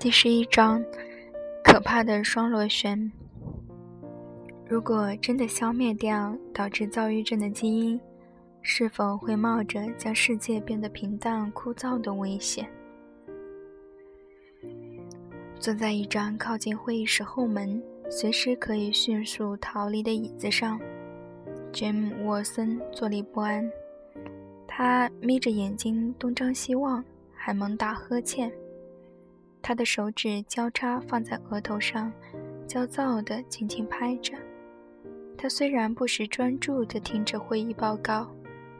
第十一章：可怕的双螺旋。如果真的消灭掉导致躁郁症的基因，是否会冒着将世界变得平淡枯燥的危险？坐在一张靠近会议室后门、随时可以迅速逃离的椅子上，Jim 沃森坐立不安。他眯着眼睛东张西望，还猛打呵欠。他的手指交叉放在额头上，焦躁地轻轻拍着。他虽然不时专注地听着会议报告，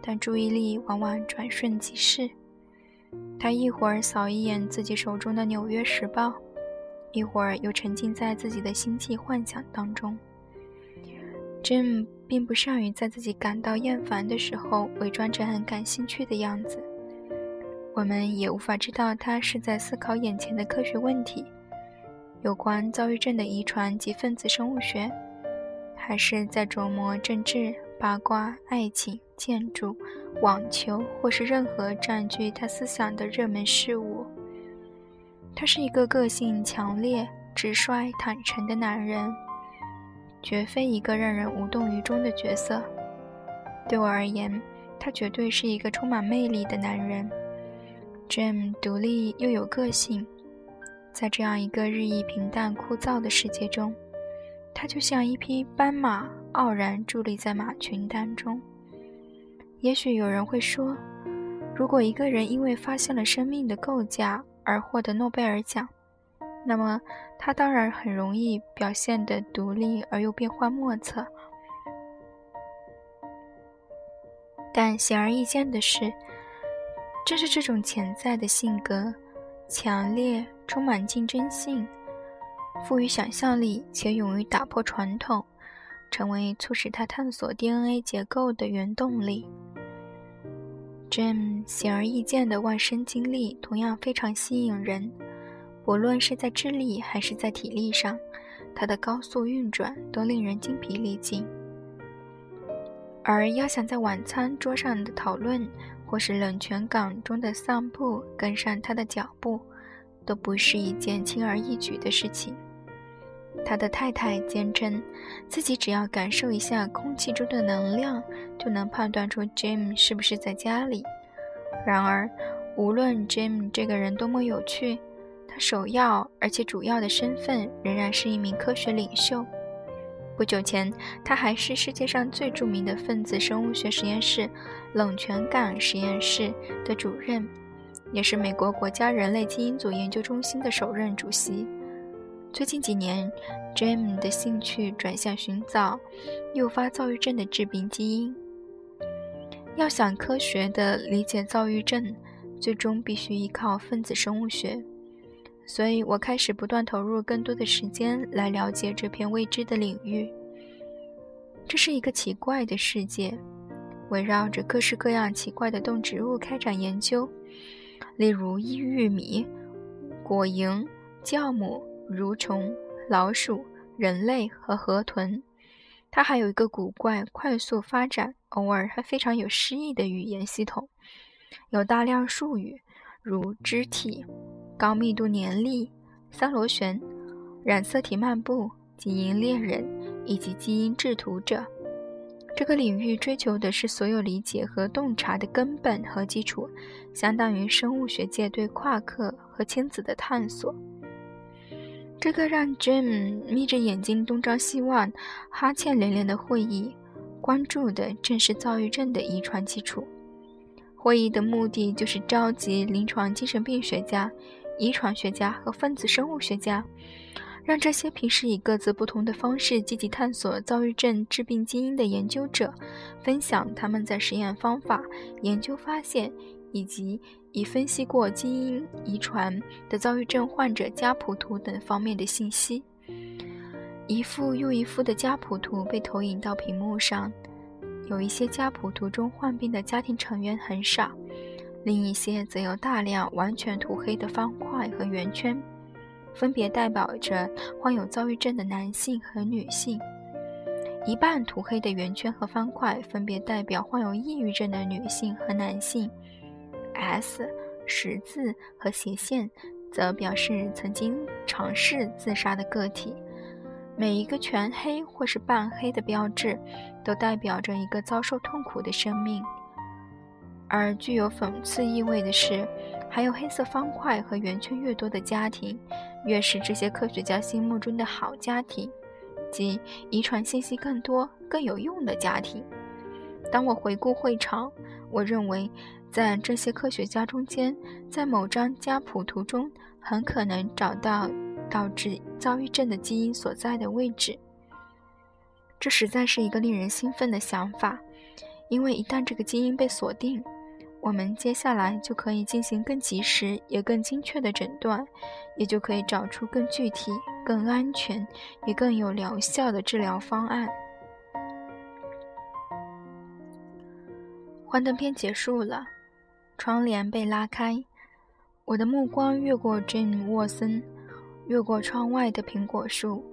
但注意力往往转瞬即逝。他一会儿扫一眼自己手中的《纽约时报》，一会儿又沉浸在自己的星际幻想当中。Jim 并不善于在自己感到厌烦的时候伪装着很感兴趣的样子。我们也无法知道他是在思考眼前的科学问题，有关躁郁症的遗传及分子生物学，还是在琢磨政治、八卦、爱情、建筑、网球，或是任何占据他思想的热门事物。他是一个个性强烈、直率、坦诚的男人。绝非一个让人无动于衷的角色。对我而言，他绝对是一个充满魅力的男人。Jim 独立又有个性，在这样一个日益平淡枯燥的世界中，他就像一匹斑马，傲然伫立在马群当中。也许有人会说，如果一个人因为发现了生命的构架而获得诺贝尔奖，那么，他当然很容易表现得独立而又变幻莫测。但显而易见的是，正是这种潜在的性格，强烈、充满竞争性、富于想象力且勇于打破传统，成为促使他探索 DNA 结构的原动力。Jim 显而易见的万生经历同样非常吸引人。无论是在智力还是在体力上，他的高速运转都令人精疲力尽。而要想在晚餐桌上的讨论，或是冷泉港中的散步跟上他的脚步，都不是一件轻而易举的事情。他的太太坚称，自己只要感受一下空气中的能量，就能判断出 Jim 是不是在家里。然而，无论 Jim 这个人多么有趣，他首要而且主要的身份仍然是一名科学领袖。不久前，他还是世界上最著名的分子生物学实验室——冷泉港实验室的主任，也是美国国家人类基因组研究中心的首任主席。最近几年，Jim 的兴趣转向寻找诱发躁郁症的致病基因。要想科学地理解躁郁症，最终必须依靠分子生物学。所以我开始不断投入更多的时间来了解这片未知的领域。这是一个奇怪的世界，围绕着各式各样奇怪的动植物开展研究，例如玉米、果蝇、酵母、蠕虫、老鼠、人类和河豚。它还有一个古怪、快速发展、偶尔还非常有诗意的语言系统，有大量术语，如肢体。高密度粘粒、三螺旋、染色体漫步、基因猎人以及基因制图者，这个领域追求的是所有理解和洞察的根本和基础，相当于生物学界对夸克和亲子的探索。这个让 Jim 眯着眼睛东张西望、哈欠连连的会议，关注的正是躁郁症的遗传基础。会议的目的就是召集临床精神病学家。遗传学家和分子生物学家，让这些平时以各自不同的方式积极探索躁郁症致病基因的研究者，分享他们在实验方法、研究发现以及已分析过基因遗传的躁郁症患者家谱图等方面的信息。一幅又一幅的家谱图被投影到屏幕上，有一些家谱图中患病的家庭成员很少。另一些则有大量完全涂黑的方块和圆圈，分别代表着患有躁郁症的男性和女性。一半涂黑的圆圈和方块分别代表患有抑郁症的女性和男性。S、十字和斜线则表示曾经尝试自杀的个体。每一个全黑或是半黑的标志，都代表着一个遭受痛苦的生命。而具有讽刺意味的是，还有黑色方块和圆圈越多的家庭，越是这些科学家心目中的好家庭，即遗传信息更多、更有用的家庭。当我回顾会场，我认为，在这些科学家中间，在某张家谱图中，很可能找到。导致躁郁症的基因所在的位置，这实在是一个令人兴奋的想法，因为一旦这个基因被锁定，我们接下来就可以进行更及时也更精确的诊断，也就可以找出更具体、更安全也更有疗效的治疗方案。幻灯片结束了，窗帘被拉开，我的目光越过珍沃森。越过窗外的苹果树，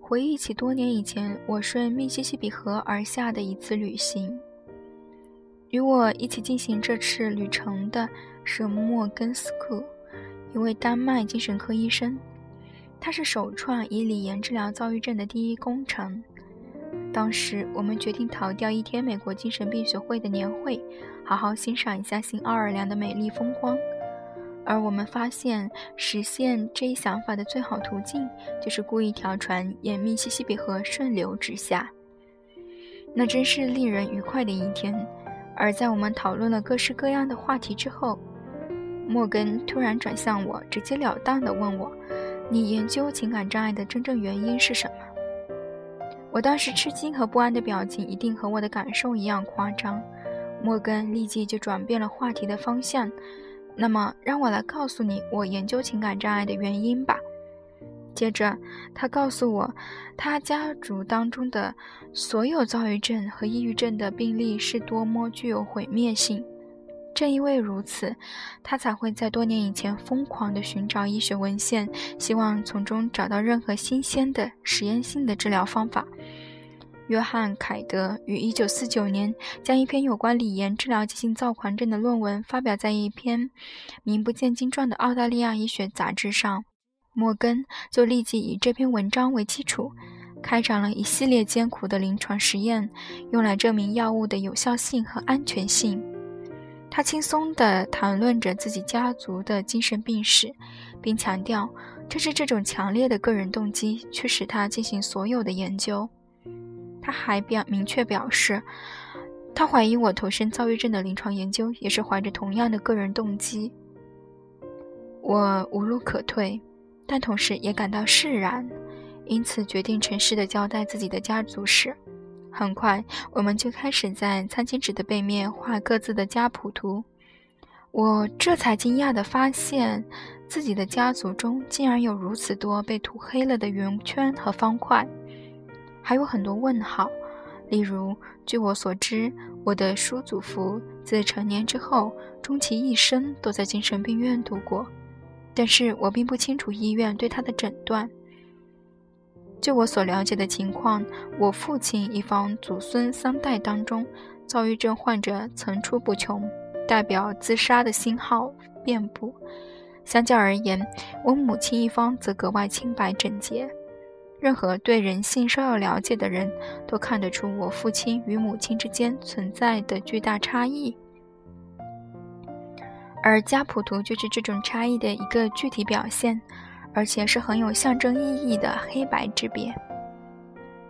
回忆起多年以前我顺密西西比河而下的一次旅行。与我一起进行这次旅程的是莫根斯库，一位丹麦精神科医生。他是首创以锂盐治疗躁郁症的第一功臣。当时我们决定逃掉一天美国精神病学会的年会，好好欣赏一下新奥尔良的美丽风光。而我们发现，实现这一想法的最好途径，就是雇一条船沿密西西比河顺流直下。那真是令人愉快的一天。而在我们讨论了各式各样的话题之后，莫根突然转向我，直截了当地问我：“你研究情感障碍的真正原因是什么？”我当时吃惊和不安的表情，一定和我的感受一样夸张。莫根立即就转变了话题的方向。那么，让我来告诉你我研究情感障碍的原因吧。接着，他告诉我，他家族当中的所有躁郁症和抑郁症的病例是多么具有毁灭性。正因为如此，他才会在多年以前疯狂地寻找医学文献，希望从中找到任何新鲜的实验性的治疗方法。约翰·凯德于1949年将一篇有关锂盐治疗急性躁狂症的论文发表在一篇名不见经传的澳大利亚医学杂志上。摩根就立即以这篇文章为基础，开展了一系列艰苦的临床实验，用来证明药物的有效性和安全性。他轻松地谈论着自己家族的精神病史，并强调，正是这种强烈的个人动机驱使他进行所有的研究。他还表明确表示，他怀疑我投身躁郁症的临床研究也是怀着同样的个人动机。我无路可退，但同时也感到释然，因此决定诚实的交代自己的家族史。很快，我们就开始在餐巾纸的背面画各自的家谱图。我这才惊讶地发现，自己的家族中竟然有如此多被涂黑了的圆圈和方块。还有很多问号，例如，据我所知，我的叔祖父自成年之后，终其一生都在精神病院度过，但是我并不清楚医院对他的诊断。就我所了解的情况，我父亲一方祖孙三代当中，躁郁症患者层出不穷，代表自杀的信号遍布。相较而言，我母亲一方则格外清白整洁。任何对人性稍有了解的人都看得出我父亲与母亲之间存在的巨大差异，而家谱图就是这种差异的一个具体表现，而且是很有象征意义的黑白之别。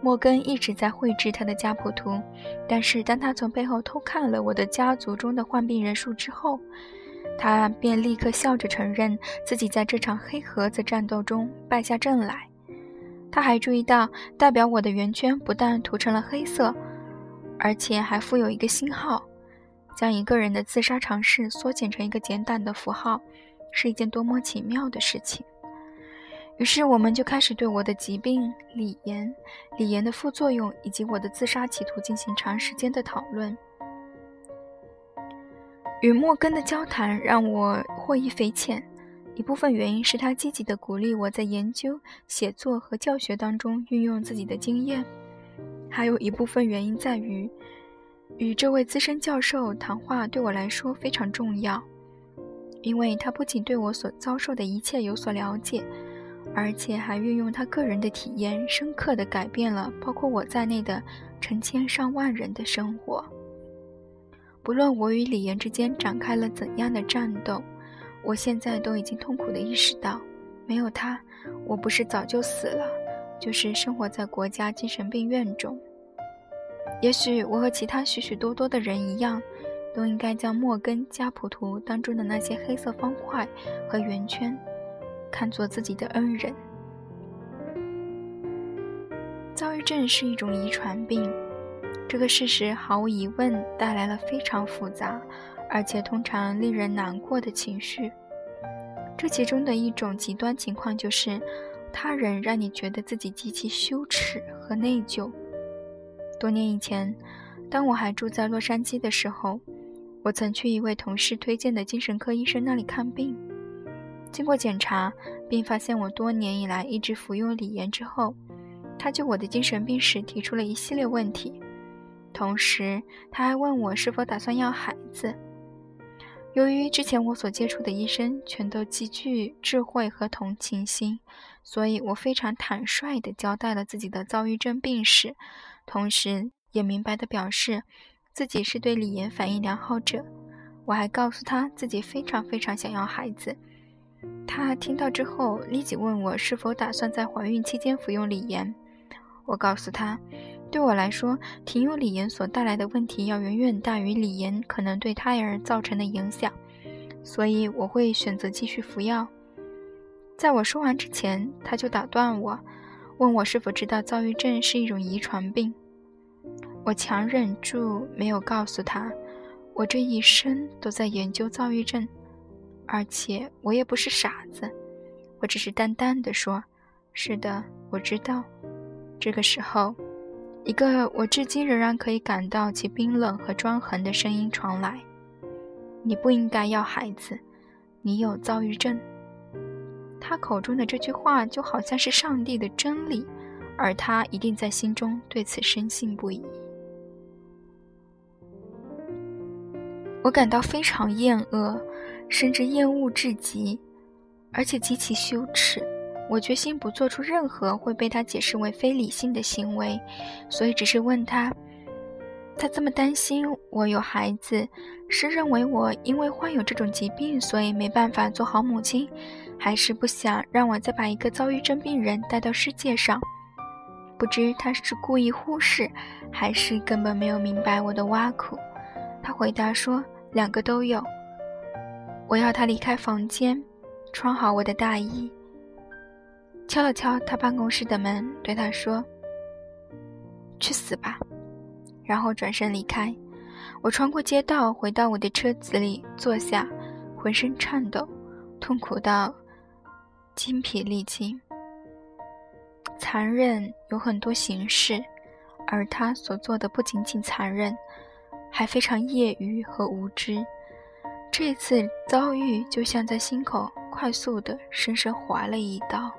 莫根一直在绘制他的家谱图，但是当他从背后偷看了我的家族中的患病人数之后，他便立刻笑着承认自己在这场黑盒子战斗中败下阵来。他还注意到，代表我的圆圈不但涂成了黑色，而且还附有一个星号，将一个人的自杀尝试缩减成一个简短的符号，是一件多么奇妙的事情。于是，我们就开始对我的疾病、锂盐、锂盐的副作用以及我的自杀企图进行长时间的讨论。与莫根的交谈让我获益匪浅。一部分原因是他积极地鼓励我在研究、写作和教学当中运用自己的经验，还有一部分原因在于，与这位资深教授谈话对我来说非常重要。因为他不仅对我所遭受的一切有所了解，而且还运用他个人的体验，深刻地改变了包括我在内的成千上万人的生活。不论我与李岩之间展开了怎样的战斗，我现在都已经痛苦地意识到，没有他，我不是早就死了，就是生活在国家精神病院中。也许我和其他许许多多的人一样，都应该将莫根加普图当中的那些黑色方块和圆圈，看作自己的恩人。躁郁症是一种遗传病。这个事实毫无疑问带来了非常复杂，而且通常令人难过的情绪。这其中的一种极端情况就是，他人让你觉得自己极其羞耻和内疚。多年以前，当我还住在洛杉矶的时候，我曾去一位同事推荐的精神科医生那里看病。经过检查，并发现我多年以来一直服用锂盐之后，他就我的精神病史提出了一系列问题。同时，他还问我是否打算要孩子。由于之前我所接触的医生全都极具智慧和同情心，所以我非常坦率地交代了自己的躁郁症病史，同时也明白地表示自己是对锂盐反应良好者。我还告诉他自己非常非常想要孩子。他听到之后，立即问我是否打算在怀孕期间服用锂盐。我告诉他。对我来说，停用锂盐所带来的问题要远远大于锂盐可能对胎儿造成的影响，所以我会选择继续服药。在我说完之前，他就打断我，问我是否知道躁郁症是一种遗传病。我强忍住没有告诉他，我这一生都在研究躁郁症，而且我也不是傻子。我只是淡淡的说：“是的，我知道。”这个时候。一个我至今仍然可以感到其冰冷和专横的声音传来：“你不应该要孩子，你有躁郁症。”他口中的这句话就好像是上帝的真理，而他一定在心中对此深信不疑。我感到非常厌恶，甚至厌恶至极，而且极其羞耻。我决心不做出任何会被他解释为非理性的行为，所以只是问他：他这么担心我有孩子，是认为我因为患有这种疾病，所以没办法做好母亲，还是不想让我再把一个躁郁症病人带到世界上？不知他是故意忽视，还是根本没有明白我的挖苦。他回答说：两个都有。我要他离开房间，穿好我的大衣。敲了敲他办公室的门，对他说：“去死吧！”然后转身离开。我穿过街道，回到我的车子里坐下，浑身颤抖，痛苦到精疲力尽。残忍有很多形式，而他所做的不仅仅残忍，还非常业余和无知。这次遭遇就像在心口快速的深深划了一刀。